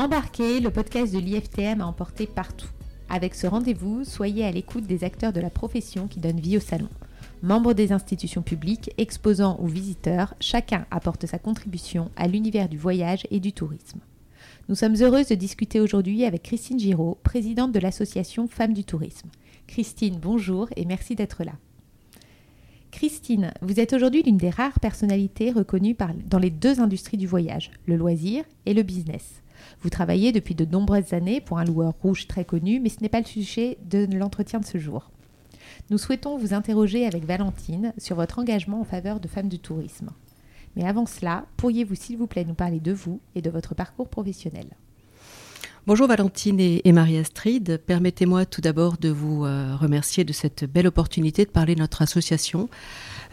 Embarquez, le podcast de l'IFTM a emporté partout. Avec ce rendez-vous, soyez à l'écoute des acteurs de la profession qui donnent vie au salon. Membres des institutions publiques, exposants ou visiteurs, chacun apporte sa contribution à l'univers du voyage et du tourisme. Nous sommes heureuses de discuter aujourd'hui avec Christine Giraud, présidente de l'association Femmes du Tourisme. Christine, bonjour et merci d'être là. Christine, vous êtes aujourd'hui l'une des rares personnalités reconnues dans les deux industries du voyage, le loisir et le business. Vous travaillez depuis de nombreuses années pour un loueur rouge très connu, mais ce n'est pas le sujet de l'entretien de ce jour. Nous souhaitons vous interroger avec Valentine sur votre engagement en faveur de femmes du tourisme. Mais avant cela, pourriez-vous s'il vous plaît nous parler de vous et de votre parcours professionnel? Bonjour Valentine et, Marie-Astrid. Permettez-moi tout d'abord de vous euh, remercier de cette belle opportunité de parler de notre association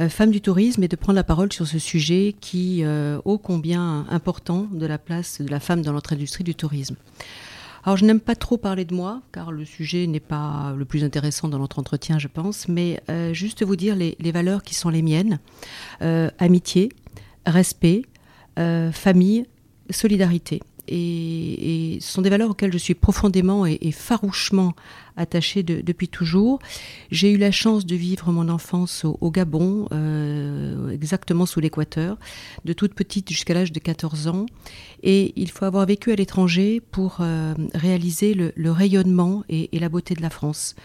euh, Femmes du Tourisme et de prendre la parole sur ce sujet qui, euh, ô combien important, de la place de la femme dans notre industrie du tourisme. Alors je n'aime pas trop parler de moi, car le sujet n'est pas le plus intéressant dans notre entretien, je pense, mais euh, juste vous dire les, valeurs qui sont les miennes. Amitié, respect, famille, solidarité et, ce sont des valeurs auxquelles je suis profondément et, farouchement attachée depuis toujours. J'ai eu la chance de vivre mon enfance au, Gabon, euh, exactement sous l'équateur, de toute petite jusqu'à l'âge de 14 ans. Et il faut avoir vécu à l'étranger pour euh, réaliser le, rayonnement et, la beauté de la France.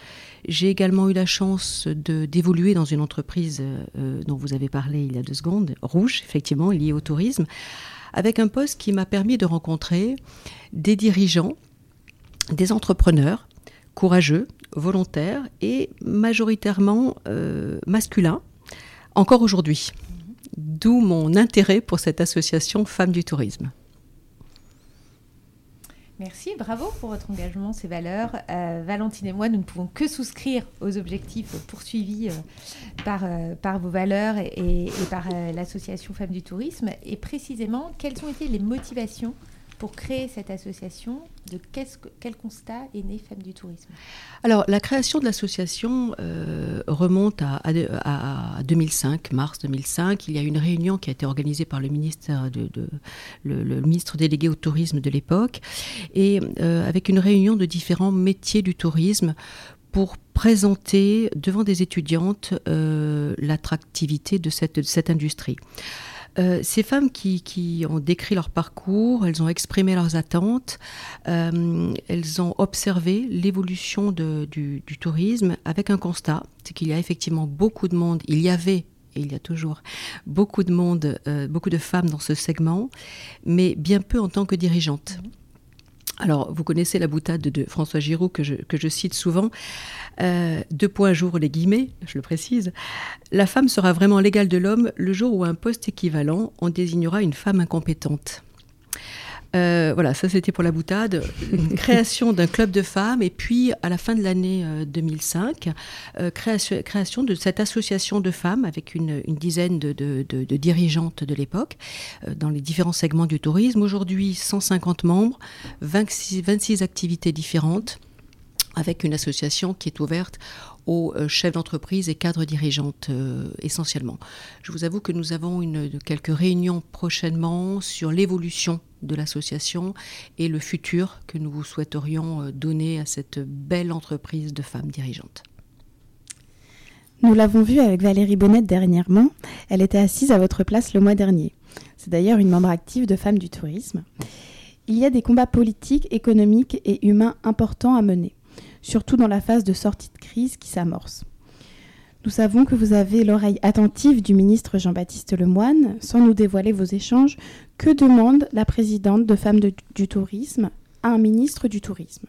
J'ai également eu la chance d'évoluer dans une entreprise euh, dont vous avez parlé il y a deux secondes, Rouge, effectivement, liée au tourisme, avec un poste qui m'a permis de rencontrer des dirigeants, des entrepreneurs courageux, volontaires et majoritairement euh, masculins, encore aujourd'hui. D'où mon intérêt pour cette association Femmes du Tourisme. Merci, bravo pour votre engagement, ces valeurs. Euh, Valentine et moi, nous ne pouvons que souscrire aux objectifs poursuivis euh, euh, par vos valeurs et, par l'association Femmes du Tourisme. Et précisément, quelles ont été les motivations pour créer cette association De quel constat est né Femmes du Tourisme? Alors, la création de l'association euh, remonte à, 2005, mars 2005. Il y a une réunion qui a été organisée par le ministère de, le, ministre délégué au tourisme de l'époque, et euh, avec une réunion de différents métiers du tourisme pour présenter devant des étudiantes euh, l'attractivité de cette industrie. Euh, ces femmes qui, ont décrit leur parcours, elles ont exprimé leurs attentes, euh, elles ont observé l'évolution du, tourisme avec un constat, c'est qu'il y a effectivement beaucoup de monde, il y avait et il y a toujours beaucoup de monde, euh, beaucoup de femmes dans ce segment, mais bien peu en tant que dirigeantes. Mmh. Alors, vous connaissez la boutade de François Giraud que je, cite souvent. Euh, deux points jour les guillemets, je le précise. La femme sera vraiment l'égale de l'homme le jour où un poste équivalent, on désignera une femme incompétente. Euh, voilà, ça c'était pour la boutade. Création d'un club de femmes et puis à la fin de l'année 2005, euh, euh, création, de cette association de femmes avec une, dizaine de, dirigeantes de l'époque dans les différents segments du tourisme. Aujourd'hui, 150 membres, 26 activités différentes avec une association qui est ouverte aux euh, chefs d'entreprise et cadres dirigeantes euh, essentiellement. Je vous avoue que nous avons une, quelques réunions prochainement sur l'évolution de l'association et le futur que nous souhaiterions euh, donner à cette belle entreprise de femmes dirigeantes. Nous l'avons vu avec Valérie Bonnet dernièrement. Elle était assise à votre place le mois dernier. C'est d'ailleurs une membre active de Femmes du Tourisme. Il y a des combats politiques, économiques et humains importants à mener surtout dans la phase de sortie de crise qui s'amorce. Nous savons que vous avez l'oreille attentive du ministre Jean-Baptiste Lemoyne. Sans nous dévoiler vos échanges, que demande la présidente de Femmes du Tourisme à un ministre du Tourisme?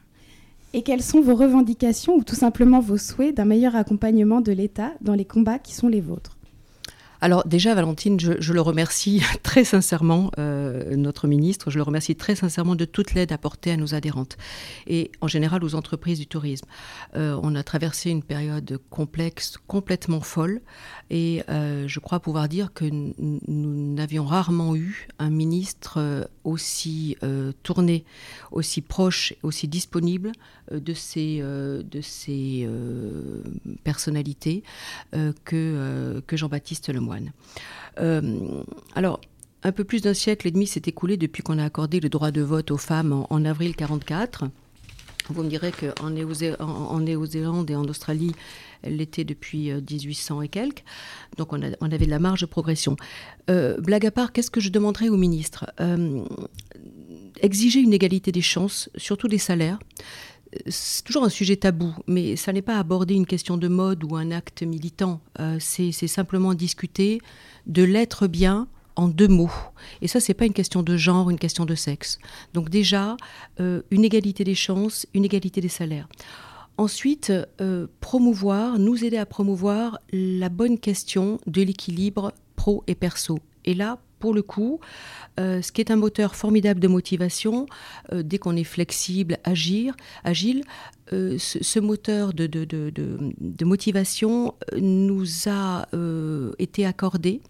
Et quelles sont vos revendications ou tout simplement vos souhaits d'un meilleur accompagnement de l'État dans les combats qui sont les vôtres? Alors déjà, Valentine, je, le remercie très sincèrement, euh, notre ministre, je le remercie très sincèrement de toute l'aide apportée à nos adhérentes et en général aux entreprises du tourisme. Euh, on a traversé une période complexe, complètement folle et euh, je crois pouvoir dire que nous n'avions rarement eu un ministre aussi tourné, aussi proche, aussi disponible de ces, de ces personnalités que, que Jean-Baptiste Lemoyne. Euh, alors, un peu plus d'un siècle et demi s'est écoulé depuis qu'on a accordé le droit de vote aux femmes en, avril 1944. Vous me direz qu'en Néo-Zélande et en Australie, elle l'était depuis 1800 euh, et quelques. Donc on, avait de la marge de progression. Euh, blague à part, qu'est-ce que je demanderais au ministre? Exiger une égalité des chances, surtout des salaires. C'est toujours un sujet tabou, mais ça n'est pas aborder une question de mode ou un acte militant. c'est simplement discuter de l'être bien en deux mots. Et ça, c'est pas une question de genre, une question de sexe. Donc déjà, euh, une égalité des chances, une égalité des salaires. Ensuite, euh, promouvoir, nous aider à promouvoir la bonne question de l'équilibre pro et perso. Et là, pour le coup, euh, ce qui est un moteur formidable de motivation, dès qu'on est flexible, agir, agile, ce, moteur de, motivation nous a été accordé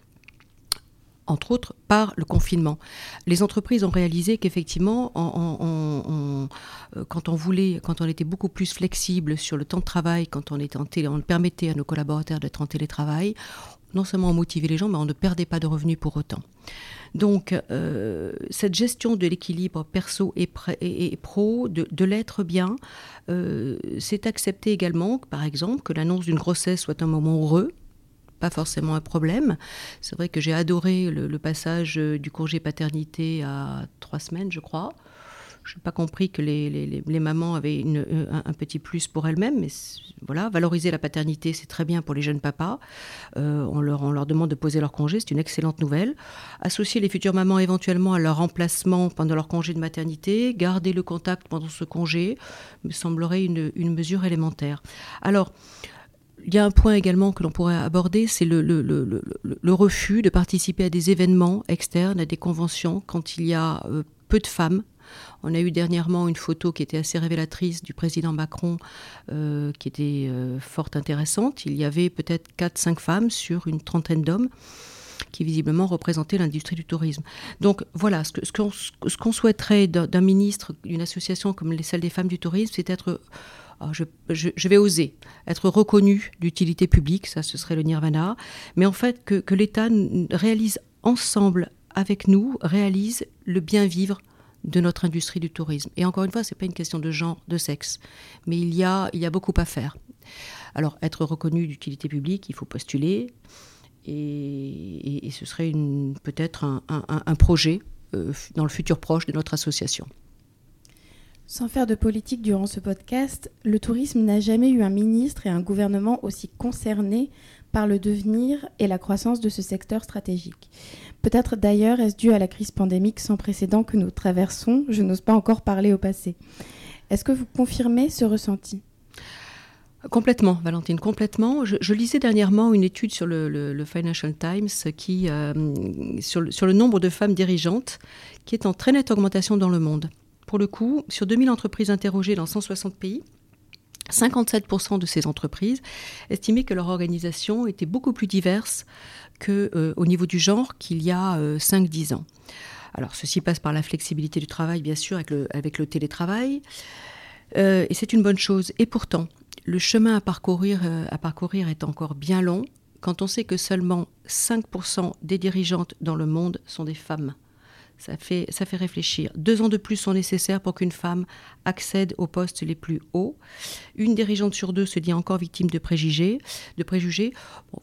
entre autres par le confinement. Les entreprises ont réalisé qu'effectivement, euh, quand on voulait, quand on était beaucoup plus flexible sur le temps de travail, quand on, était en on permettait à nos collaborateurs d'être en télétravail, non seulement on motivait les gens, mais on ne perdait pas de revenus pour autant. Donc, euh, cette gestion de l'équilibre perso et, pro, de, l'être bien, euh, c'est accepté également, par exemple, que l'annonce d'une grossesse soit un moment heureux, pas forcément un problème. C'est vrai que j'ai adoré le, passage euh, du congé paternité à trois semaines, je crois. Je n'ai pas compris que les, les, mamans avaient une, euh, un, petit plus pour elles-mêmes, mais voilà, valoriser la paternité, c'est très bien pour les jeunes papas. Euh, on, leur, on leur demande de poser leur congé, c'est une excellente nouvelle. Associer les futures mamans éventuellement à leur remplacement pendant leur congé de maternité, garder le contact pendant ce congé, me semblerait une, une mesure élémentaire. Alors, il y a un point également que l'on pourrait aborder, c'est le, le, refus de participer à des événements externes, à des conventions, quand il y a euh, peu de femmes. On a eu dernièrement une photo qui était assez révélatrice du président Macron, euh, qui était euh, fort intéressante. Il y avait peut-être 4-5 femmes sur une trentaine d'hommes qui visiblement représentaient l'industrie du tourisme. Donc voilà, ce qu'on souhaiterait d'un ministre, d'une association comme Salles des femmes du tourisme, c'est être ah, je, vais oser être reconnu d'utilité publique, ça ce serait le nirvana, mais en fait que, que l'État réalise ensemble avec nous, réalise le bien vivre de notre industrie du tourisme. Et encore une fois, ce n'est pas une question de genre, de sexe, mais il y a, il y a beaucoup à faire. Alors, être reconnu d'utilité publique, il faut postuler, et, ce serait peut-être un, un, projet euh, dans le futur proche de notre association. Sans faire de politique durant ce podcast, le tourisme n'a jamais eu un ministre et un gouvernement aussi concernés par le devenir et la croissance de ce secteur stratégique. Peut-être d'ailleurs est-ce dû à la crise pandémique sans précédent que nous traversons, je n'ose pas encore parler au passé. Est-ce que vous confirmez ce ressenti? Complètement, Valentine, complètement. Je, lisais dernièrement une étude sur le, Financial Times qui, euh, sur, sur, le nombre de femmes dirigeantes qui est en très nette augmentation dans le monde pour le coup, sur 2000 entreprises interrogées dans 160 pays, 57% de ces entreprises estimaient que leur organisation était beaucoup plus diverse qu'au euh, au niveau du genre qu'il y a 5-10 euh, ans. Alors ceci passe par la flexibilité du travail, bien sûr, avec le, télétravail, euh, et c'est une bonne chose. Et pourtant, le chemin à parcourir, à parcourir est encore bien long quand on sait que seulement 5% des dirigeantes dans le monde sont des femmes. Ça fait, ça fait réfléchir. Deux ans de plus sont nécessaires pour qu'une femme accède aux postes les plus hauts. Une dirigeante sur deux se dit encore victime de préjugés. De préjugés.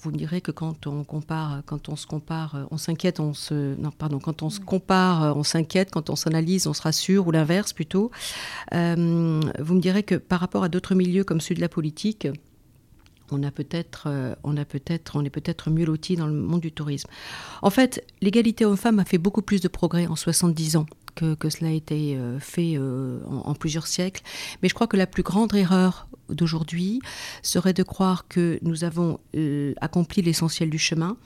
vous me direz que quand on compare, quand on se compare, on s'inquiète, on se, non, pardon, quand on se compare, on s'inquiète, quand on s'analyse, on se rassure, ou l'inverse plutôt. Euh, vous me direz que par rapport à d'autres milieux comme celui de la politique, on a peut-être, euh, on a peut-être, on est peut-être mieux loti dans le monde du tourisme. En fait, l'égalité homme-femme a fait beaucoup plus de progrès en 70 ans que, cela a été euh, fait euh, en, plusieurs siècles. Mais je crois que la plus grande erreur d'aujourd'hui serait de croire que nous avons accompli l'essentiel du chemin.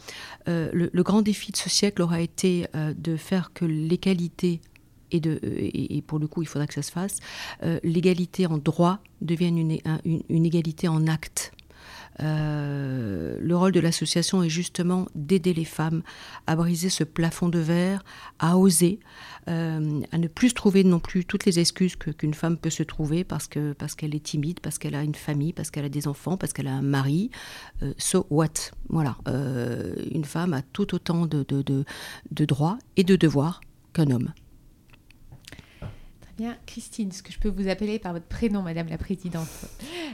Le, grand défi de ce siècle aura été de faire que l'égalité et, de, et, pour le coup, il faudra que ça se fasse, l'égalité en droit devienne une, une égalité en acte. Le rôle de l'association est justement d'aider les femmes à briser ce plafond de verre, à oser, euh, à ne plus trouver non plus toutes les excuses qu'une femme peut se trouver parce que parce qu'elle est timide, parce qu'elle a une famille, parce qu'elle a des enfants, parce qu'elle a un mari. Euh, so what? Voilà. Euh, une femme a tout autant de droits et de devoirs qu'un homme. Bien, Christine, ce que je peux vous appeler par votre prénom, Madame la Présidente.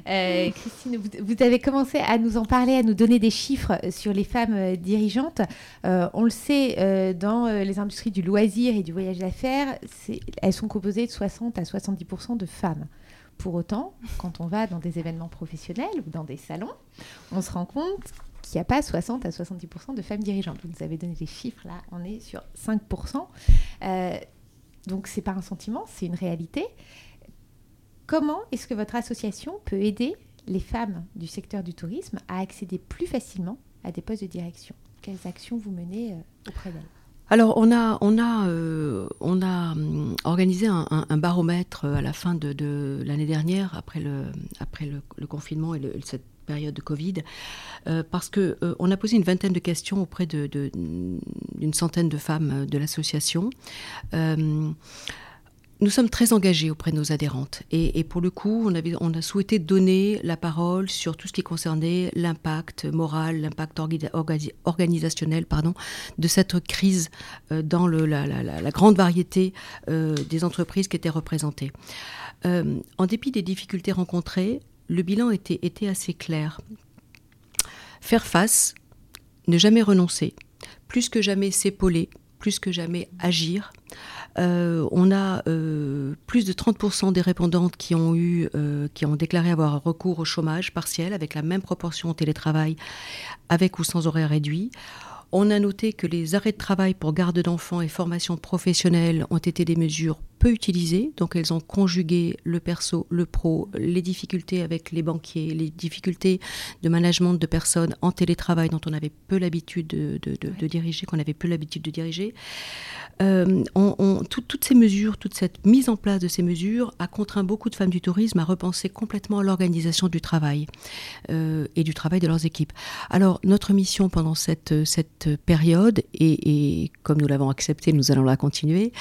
Euh, Christine, vous, avez commencé à nous en parler, à nous donner des chiffres sur les femmes euh, dirigeantes. Euh, on le sait, dans les industries du loisir et du voyage d'affaires, elles sont composées de 60 à 70% de femmes. Pour autant, quand on va dans des événements professionnels ou dans des salons, on se rend compte qu'il n'y a pas 60 à 70% de femmes dirigeantes. Vous nous avez donné des chiffres, là, on est sur 5 donc c'est pas un sentiment, c'est une réalité. Comment est-ce que votre association peut aider les femmes du secteur du tourisme à accéder plus facilement à des postes de direction? Quelles actions vous menez euh, auprès d'elles? Alors, on a, on a, euh, on a hum, organisé un, baromètre à la fin de, l'année dernière, après le, après le, confinement et cette période de Covid, euh, parce que on a posé une vingtaine de questions auprès d'une centaine de femmes de l'association nous sommes très engagés auprès de nos adhérentes et, pour le coup, on, a souhaité donner la parole sur tout ce qui concernait l'impact moral, l'impact organisationnel pardon, de cette crise euh, dans la, grande variété euh, des entreprises qui étaient représentées. Euh, en dépit des difficultés rencontrées, le bilan était, assez clair. Faire face, ne jamais renoncer, plus que jamais s'épauler, plus que jamais agir. Euh, on a euh, plus de 30% des répondantes qui ont, eu, euh, qui ont déclaré avoir recours au chômage partiel avec la même proportion au télétravail, avec ou sans horaire réduit. On a noté que les arrêts de travail pour garde d'enfants et formation professionnelle ont été des mesures peu utilisées, donc elles ont conjugué le perso, le pro, les difficultés avec les banquiers, les difficultés de management de personnes en télétravail dont on avait peu l'habitude de, diriger, qu'on avait peu l'habitude de diriger. Euh, toutes ces mesures, toute cette mise en place de ces mesures a contraint beaucoup de femmes du tourisme à repenser complètement l'organisation du travail euh, et du travail de leurs équipes. Alors notre mission pendant cette, cette période, et, comme nous l'avons accepté, nous allons la continuer,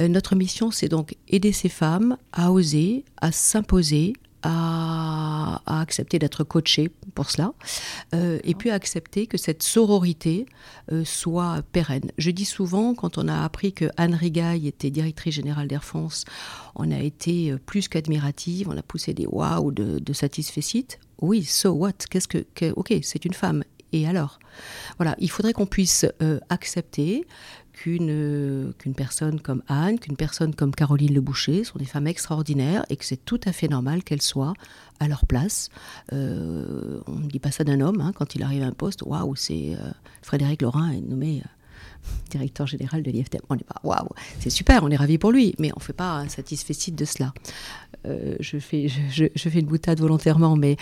euh, notre mission c'est donc aider ces femmes à oser, à s'imposer, à, accepter d'être coachée pour cela, euh, et puis à accepter que cette sororité euh, soit pérenne. Je dis souvent, quand on a appris que Anne Rigaille était directrice générale d'Air France, on a été euh, plus qu'admirative, on a poussé des waouh de, de satisfecit. Oui, so what? Qu'est-ce que, ok, c'est une femme. Et alors? Voilà, il faudrait qu'on puisse accepter qu'une qu'une personne comme Anne, qu'une personne comme Caroline Le Boucher sont des femmes extraordinaires et que c'est tout à fait normal qu'elles soient à leur place. Euh, on ne dit pas ça d'un homme hein, quand il arrive à un poste. Waouh, c'est euh, Frédéric Laurin est nommé euh, directeur général de l'IFTM. On n'est pas waouh, c'est super, on est ravi pour lui, mais on ne fait pas un satisfait de cela. je, fais, je, fais une boutade volontairement, mais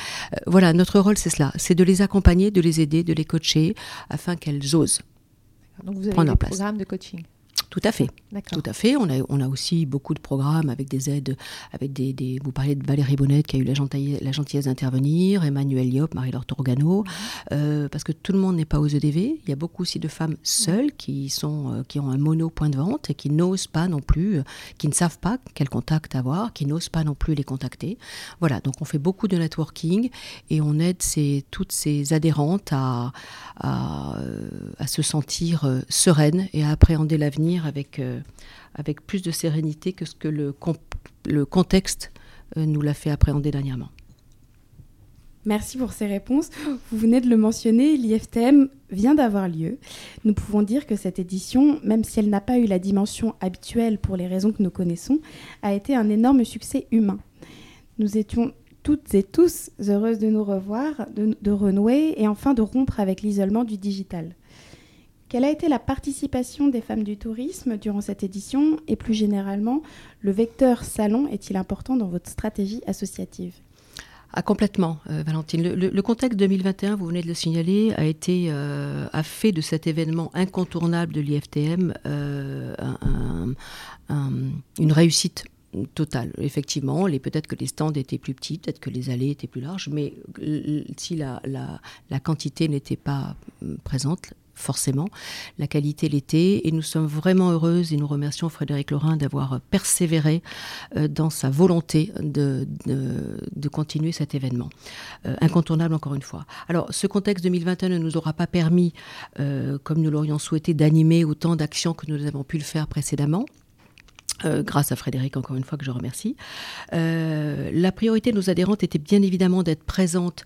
voilà, notre rôle c'est cela, c'est de les accompagner, de les aider, de les coacher afin qu'elles osent donc vous avez des programmes de coaching tout à fait. Tout à fait. On a, on a aussi beaucoup de programmes avec des aides, avec des, des vous parlez de Valérie Bonnette qui a eu la, gentillesse, la gentillesse d'intervenir, Emmanuel Yop, Marie-Laure Torgano, mhm. euh, parce que tout le monde n'est pas aux EDV. Il y a beaucoup aussi de femmes seules qui, sont, euh, qui ont un mono point de vente et qui n'osent pas non plus, euh, qui ne savent pas quel contact avoir, qui n'osent pas non plus les contacter. Voilà, donc on fait beaucoup de networking et on aide ces, toutes ces adhérentes à, à, à se sentir sereines et à appréhender l'avenir avec, euh, avec plus de sérénité que ce que le, le contexte euh, nous l'a fait appréhender dernièrement. Merci pour ces réponses. Vous venez de le mentionner, l'IFTM vient d'avoir lieu. Nous pouvons dire que cette édition, même si elle n'a pas eu la dimension habituelle pour les raisons que nous connaissons, a été un énorme succès humain. Nous étions toutes et tous heureuses de nous revoir, de, de renouer et enfin de rompre avec l'isolement du digital. Quelle a été la participation des femmes du tourisme durant cette édition et plus généralement, le vecteur salon est-il important dans votre stratégie associative? Ah, complètement, euh, Valentine. Le, contexte 2021, vous venez de le signaler, euh, a fait de cet événement incontournable de l'IFTM euh, une réussite total. Effectivement, peut-être que les stands étaient plus petits, peut-être que les allées étaient plus larges, mais si la, la quantité n'était pas présente, forcément. La qualité l'était et nous sommes vraiment heureuses et nous remercions Frédéric Lorrain d'avoir persévéré euh, dans sa volonté de, de, continuer cet événement. Euh, incontournable encore une fois. Alors ce contexte 2021 ne nous aura pas permis, euh, comme nous l'aurions souhaité, d'animer autant d'actions que nous avons pu le faire précédemment. Grâce à Frédéric, encore une fois, que je remercie. La priorité de nos adhérentes était bien évidemment d'être présentes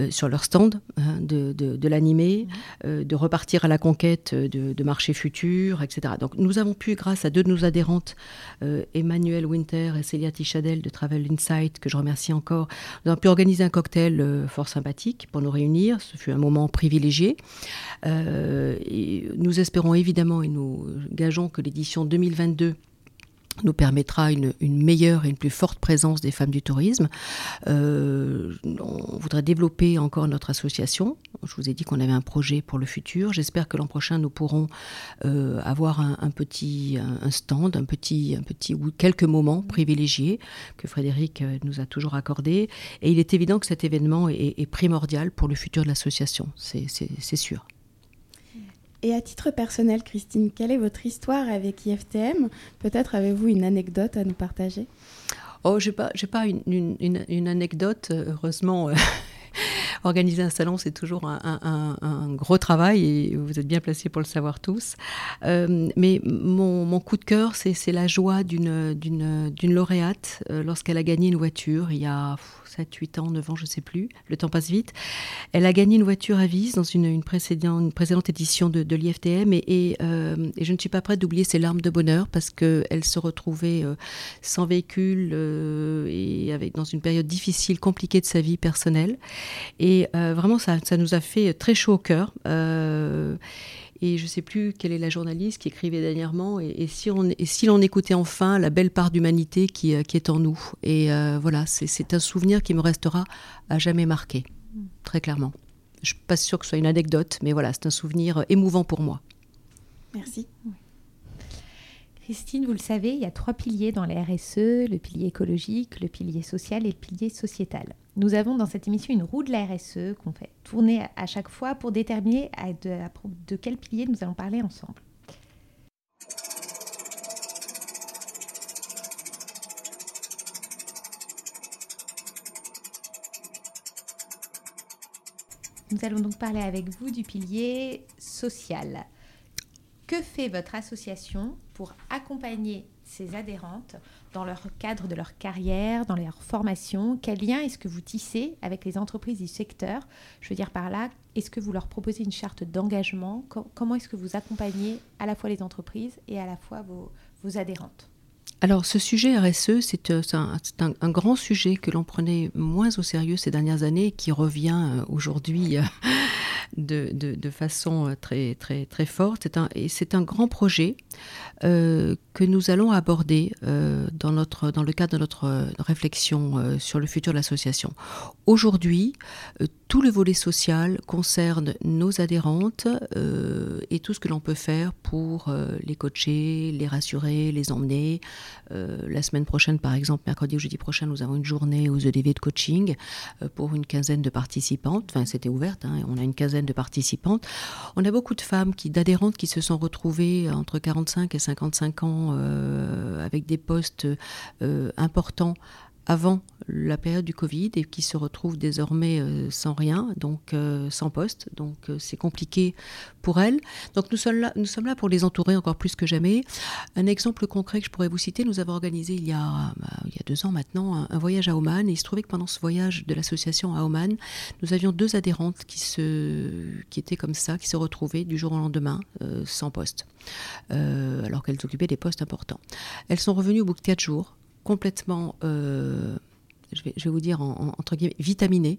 euh, sur leur stand, hein, de, de, l'animer, mmh. de repartir à la conquête de, marchés futurs, etc. Donc nous avons pu, grâce à deux de nos adhérentes, Emmanuel Winter et Célia Tichadel de Travel Insight, que je remercie encore, nous avons pu organiser un cocktail fort sympathique pour nous réunir. Ce fut un moment privilégié. Et nous espérons évidemment et nous gageons que l'édition 2022 nous permettra une, meilleure et une plus forte présence des femmes du tourisme. Euh, on voudrait développer encore notre association. Je vous ai dit qu'on avait un projet pour le futur. J'espère que l'an prochain, nous pourrons euh, avoir un, petit stand, un petit, un petit ou quelques moments privilégiés que Frédéric euh, nous a toujours accordés. Et il est évident que cet événement est, est primordial pour le futur de l'association, c'est sûr. Et à titre personnel, Christine, quelle est votre histoire avec IFTM Peut-être avez-vous une anecdote à nous partager? Oh, je n'ai pas, pas une, une, anecdote, heureusement. Organiser un salon, c'est toujours un, gros travail et vous êtes bien placés pour le savoir tous. Euh, mais mon, mon, coup de cœur, c'est la joie d'une lauréate euh, lorsqu'elle a gagné une voiture il y a 7, 8 ans, 9 ans, je ne sais plus, le temps passe vite. Elle a gagné une voiture à vis dans une, une, précédente, précédente, édition de, de l'IFTM et, euh, et, je ne suis pas prête d'oublier ses larmes de bonheur parce qu'elle se retrouvait euh, sans véhicule euh, et avec, dans une période difficile, compliquée de sa vie personnelle. Et vraiment, ça, ça, nous a fait très chaud au cœur. Et je ne sais plus quelle est la journaliste qui écrivait dernièrement. Et, si, on, et si l'on écoutait enfin la belle part d'humanité qui, euh, qui, est en nous. Et euh, voilà, c'est un souvenir qui me restera à jamais marqué, très clairement. Je ne suis pas sûre que ce soit une anecdote, mais voilà, c'est un souvenir émouvant pour moi. Merci. Christine, vous le savez, il y a trois piliers dans la RSE, le pilier écologique, le pilier social et le pilier sociétal. Nous avons dans cette émission une roue de la RSE qu'on fait tourner à chaque fois pour déterminer de, quel pilier nous allons parler ensemble. Nous allons donc parler avec vous du pilier social. Que fait votre association pour accompagner ses adhérentes dans leur cadre de leur carrière, dans leur formation Quel lien est-ce que vous tissez avec les entreprises du secteur? Je veux dire par là, est-ce que vous leur proposez une charte d'engagement? Comment est-ce que vous accompagnez à la fois les entreprises et à la fois vos, adhérentes? Alors ce sujet RSE, c'est euh, un, grand sujet que l'on prenait moins au sérieux ces dernières années et qui revient euh, aujourd'hui euh, de, façon très, très, très forte. Un, et c'est un grand projet euh, que nous allons aborder euh, dans, notre, dans le cadre de notre euh, réflexion sur le futur de l'association. Aujourd'hui, tout le volet social concerne nos adhérentes et tout ce que l'on peut faire pour les coacher, les rassurer, les emmener. la semaine prochaine, par exemple, mercredi ou jeudi prochain, nous avons une journée aux EDV de coaching pour une quinzaine de participantes. Enfin, c'était ouverte, hein, on a une quinzaine de participantes. On a beaucoup de femmes, qui, d'adhérentes qui se sont retrouvées entre 45 et 50 55 ans euh, avec des postes euh, importants avant la période du Covid et qui se retrouvent désormais euh, sans rien, donc sans poste. Donc c'est compliqué pour elles. Donc nous sommes, là, pour les entourer encore plus que jamais. Un exemple concret que je pourrais vous citer, nous avons organisé il y a, bah, deux ans maintenant un, voyage à Oman et il se trouvait que pendant ce voyage de l'association à Oman, nous avions deux adhérentes qui, étaient comme ça, qui se retrouvaient du jour au lendemain sans poste. Euh, alors qu'elles occupaient des postes importants. Elles sont revenues au bout de quatre jours, complètement, euh, je, vais, vous dire entre guillemets, vitaminées,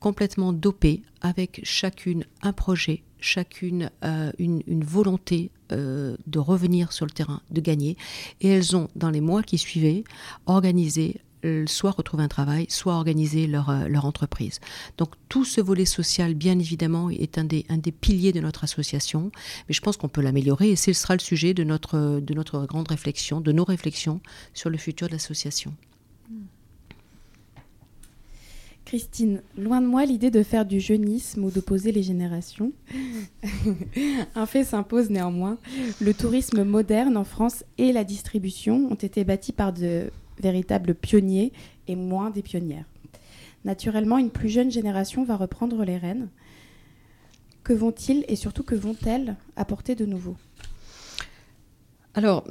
complètement dopées, avec chacune un projet, chacune euh, une, volonté de revenir sur le terrain, de gagner. Et elles ont, dans les mois qui suivaient, organisé soit retrouver un travail, soit organiser leur, leur entreprise. Donc tout ce volet social, bien évidemment, est un des, un des piliers de notre association, mais je pense qu'on peut l'améliorer et ce sera le sujet de notre, de notre grande réflexion, de nos réflexions sur le futur de l'association. Christine, loin de moi l'idée de faire du jeunisme ou d'opposer les générations. Un fait s'impose néanmoins. Le tourisme moderne en France et la distribution ont été bâtis par de véritables pionniers et moins des pionnières. Naturellement, une plus jeune génération va reprendre les rênes. Que vont-ils et surtout que vont-elles apporter de nouveau? Alors,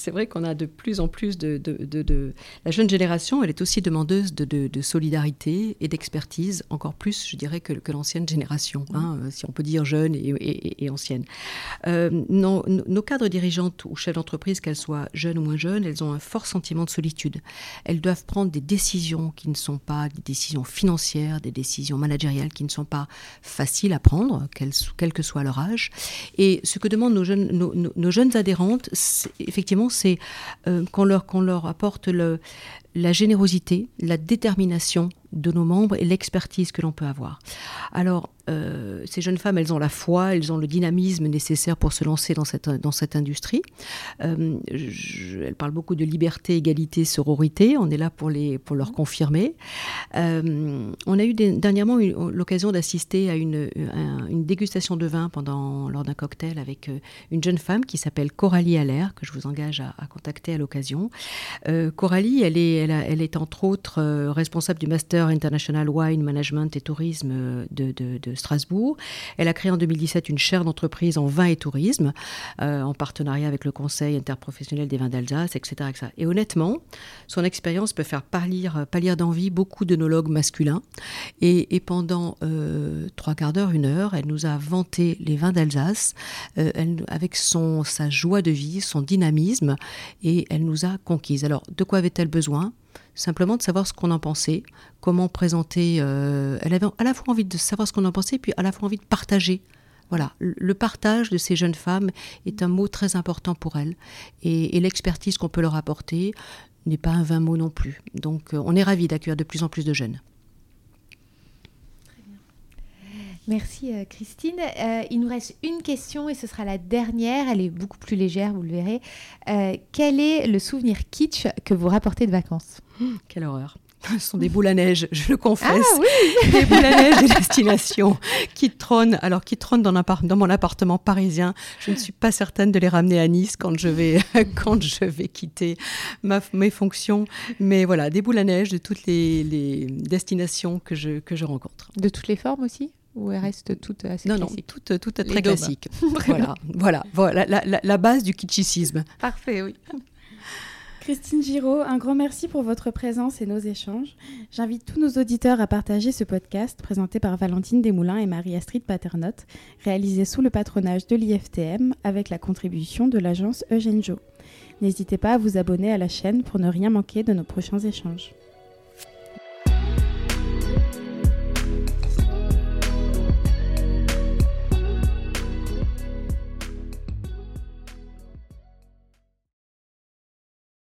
c'est vrai qu'on a de plus en plus de, de, La jeune génération, elle est aussi demandeuse de, solidarité et d'expertise, encore plus, je dirais, que, que l'ancienne génération, hein, euh, si on peut dire jeune et, ancienne. Euh, nos, nos, cadres dirigeantes ou chefs d'entreprise, qu'elles soient jeunes ou moins jeunes, elles ont un fort sentiment de solitude. Elles doivent prendre des décisions qui ne sont pas des décisions financières, des décisions managériales qui ne sont pas faciles à prendre, quel, que soit leur âge. Et ce que demandent nos jeunes, nos, nos jeunes adhérentes, effectivement, c'est euh, qu'on leur, qu'on leur apporte le, la générosité, la détermination de nos membres et l'expertise que l'on peut avoir. Alors, euh, ces jeunes femmes, elles ont la foi, elles ont le dynamisme nécessaire pour se lancer dans cette, industrie. Euh, elles parlent beaucoup de liberté, égalité, sororité. On est là pour, les, pour leur confirmer. Euh, on a eu dernièrement l'occasion d'assister à une, une, dégustation de vin pendant, lors d'un cocktail avec une jeune femme qui s'appelle Coralie Allaire, que je vous engage à, à contacter à l'occasion. Coralie, elle est elle, est entre autres euh, responsable du Master International Wine Management et Tourisme euh, de, Strasbourg. Elle a créé en 2017 une chaire d'entreprise en vin et tourisme, euh, en partenariat avec le Conseil interprofessionnel des vins d'Alsace, etc., Et honnêtement, son expérience peut faire pâlir, pâlir d'envie beaucoup d'onologues masculins. Et, pendant trois quarts d'heure, une heure, elle nous a vanté les vins d'Alsace avec son, sa joie de vie, son dynamisme, et elle nous a conquises. Alors, de quoi avait-elle besoin? Simplement de savoir ce qu'on en pensait, comment présenter. Euh, elle avait à la fois envie de savoir ce qu'on en pensait, puis à la fois envie de partager. Voilà, le partage de ces jeunes femmes est un mot très important pour elles. Et, l'expertise qu'on peut leur apporter n'est pas un vain mot non plus. Donc euh, on est ravis d'accueillir de plus en plus de jeunes. Merci euh, Christine. Euh, il nous reste une question et ce sera la dernière. Elle est beaucoup plus légère, vous le verrez. Euh, quel est le souvenir kitsch que vous rapportez de vacances? Quelle horreur ce sont des boules à neige, je le confesse. Ah, oui des boules à neige des destinations qui trônent, alors qui trônent dans, dans, mon appartement parisien. Je ne suis pas certaine de les ramener à Nice quand je vais, quand je vais quitter ma, mes fonctions. Mais voilà, des boules à neige de toutes les, les destinations que je, que je rencontre. De toutes les formes aussi? Ou elles restent toutes assez non, classiques? Non, toutes, toutes très classiques. voilà, voilà, voilà la, la, base du kitschisme. Parfait, oui. Christine Giraud, un grand merci pour votre présence et nos échanges. J'invite tous nos auditeurs à partager ce podcast présenté par Valentine Desmoulins et Marie-Astrid Paternotte, réalisé sous le patronage de l'IFTM avec la contribution de l'agence Eugène Jo. N'hésitez pas à vous abonner à la chaîne pour ne rien manquer de nos prochains échanges.